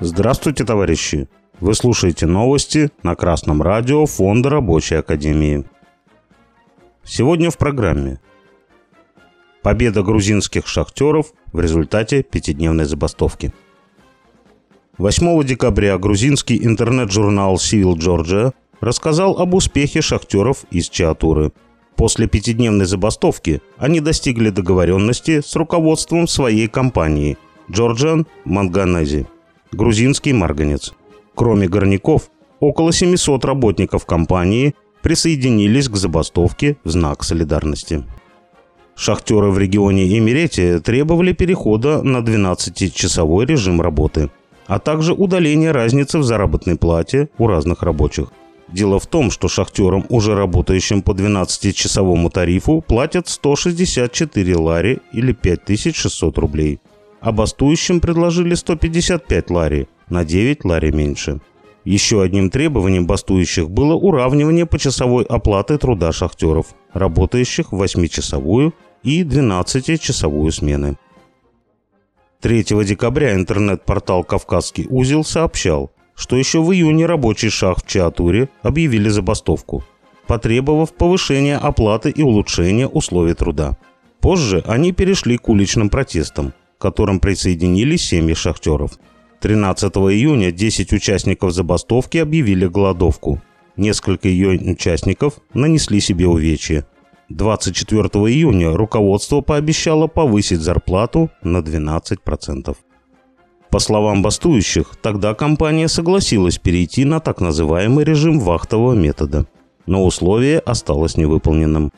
Здравствуйте, товарищи! Вы слушаете новости на Красном радио Фонда Рабочей Академии. Сегодня в программе. Победа грузинских шахтеров в результате пятидневной забастовки. 8 декабря грузинский интернет-журнал Civil Georgia рассказал об успехе шахтеров из Чиатуры. После пятидневной забастовки они достигли договоренности с руководством своей компании Georgian Manganese, грузинский марганец – Кроме горняков, около 700 работников компании присоединились к забастовке в знак солидарности. Шахтеры в регионе Эмирете требовали перехода на 12-часовой режим работы, а также удаления разницы в заработной плате у разных рабочих. Дело в том, что шахтерам, уже работающим по 12-часовому тарифу, платят 164 лари или 5600 рублей, а бастующим предложили 155 лари – на 9 лари меньше. Еще одним требованием бастующих было уравнивание почасовой оплаты труда шахтеров, работающих в 8-часовую и 12-часовую смены. 3 декабря интернет-портал «Кавказский узел» сообщал, что еще в июне рабочий шахт в Чиатуре объявили забастовку, потребовав повышения оплаты и улучшения условий труда. Позже они перешли к уличным протестам, к которым присоединились семьи шахтеров – 13 июня 10 участников забастовки объявили голодовку. Несколько ее участников нанесли себе увечья. 24 июня руководство пообещало повысить зарплату на 12%. По словам бастующих, тогда компания согласилась перейти на так называемый режим вахтового метода, но условие осталось невыполненным.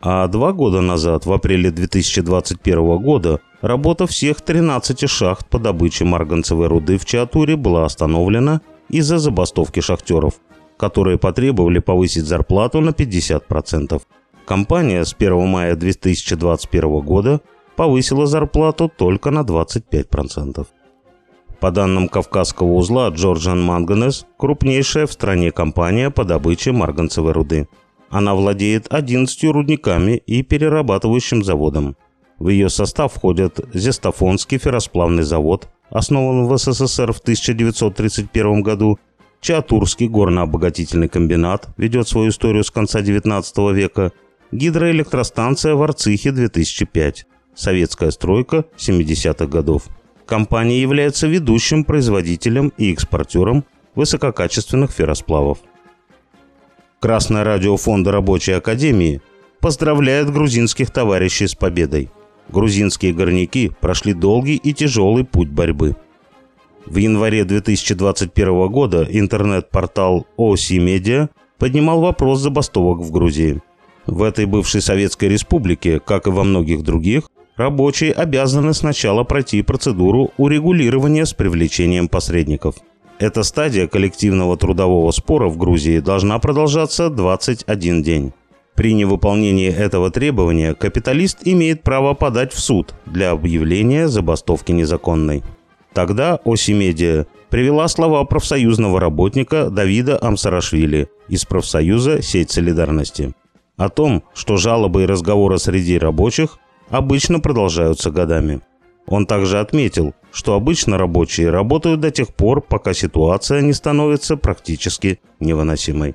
А два года назад, в апреле 2021 года, Работа всех 13 шахт по добыче марганцевой руды в Чиатуре была остановлена из-за забастовки шахтеров, которые потребовали повысить зарплату на 50%. Компания с 1 мая 2021 года повысила зарплату только на 25%. По данным Кавказского узла, Georgian Manganese – крупнейшая в стране компания по добыче марганцевой руды. Она владеет 11 рудниками и перерабатывающим заводом – в ее состав входят Зестафонский ферросплавный завод, основан в СССР в 1931 году, Чатурский горно-обогатительный комбинат ведет свою историю с конца XIX века, гидроэлектростанция в Арцихе 2005, советская стройка 70-х годов. Компания является ведущим производителем и экспортером высококачественных ферросплавов. Красное радио Фонда Рабочей Академии поздравляет грузинских товарищей с победой – грузинские горняки прошли долгий и тяжелый путь борьбы. В январе 2021 года интернет-портал Оси Медиа поднимал вопрос забастовок в Грузии. В этой бывшей Советской Республике, как и во многих других, рабочие обязаны сначала пройти процедуру урегулирования с привлечением посредников. Эта стадия коллективного трудового спора в Грузии должна продолжаться 21 день. При невыполнении этого требования капиталист имеет право подать в суд для объявления забастовки незаконной. Тогда Оси Медиа привела слова профсоюзного работника Давида Амсарашвили из профсоюза «Сеть солидарности» о том, что жалобы и разговоры среди рабочих обычно продолжаются годами. Он также отметил, что обычно рабочие работают до тех пор, пока ситуация не становится практически невыносимой.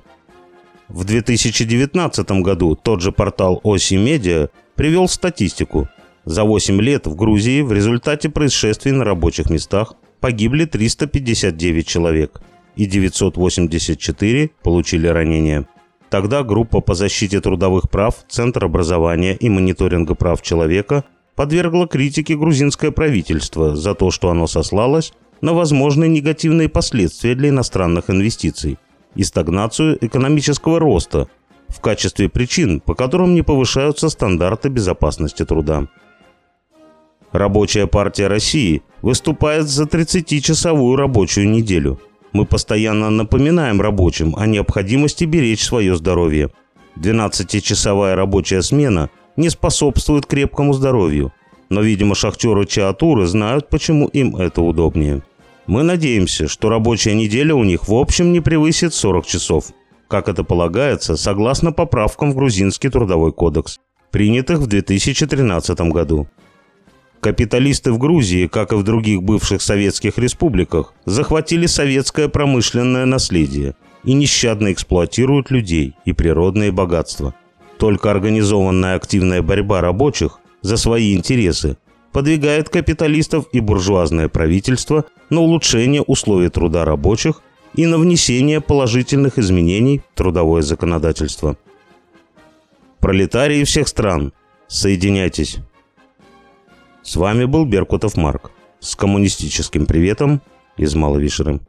В 2019 году тот же портал Оси Медиа привел статистику. За 8 лет в Грузии в результате происшествий на рабочих местах погибли 359 человек и 984 получили ранения. Тогда группа по защите трудовых прав, Центр образования и мониторинга прав человека подвергла критике грузинское правительство за то, что оно сослалось на возможные негативные последствия для иностранных инвестиций и стагнацию экономического роста в качестве причин, по которым не повышаются стандарты безопасности труда. Рабочая партия России выступает за 30-часовую рабочую неделю. Мы постоянно напоминаем рабочим о необходимости беречь свое здоровье. 12-часовая рабочая смена не способствует крепкому здоровью, но, видимо, шахтеры Чаатуры знают, почему им это удобнее. Мы надеемся, что рабочая неделя у них в общем не превысит 40 часов, как это полагается, согласно поправкам в грузинский трудовой кодекс. принятых в 2013 году. Капиталисты в Грузии, как и в других бывших советских республиках, захватили советское промышленное наследие и нещадно эксплуатируют людей и природные богатства. Только организованная активная борьба рабочих за свои интересы подвигает капиталистов и буржуазное правительство на улучшение условий труда рабочих и на внесение положительных изменений в трудовое законодательство. Пролетарии всех стран, соединяйтесь! С вами был Беркутов Марк с коммунистическим приветом из Маловишеры.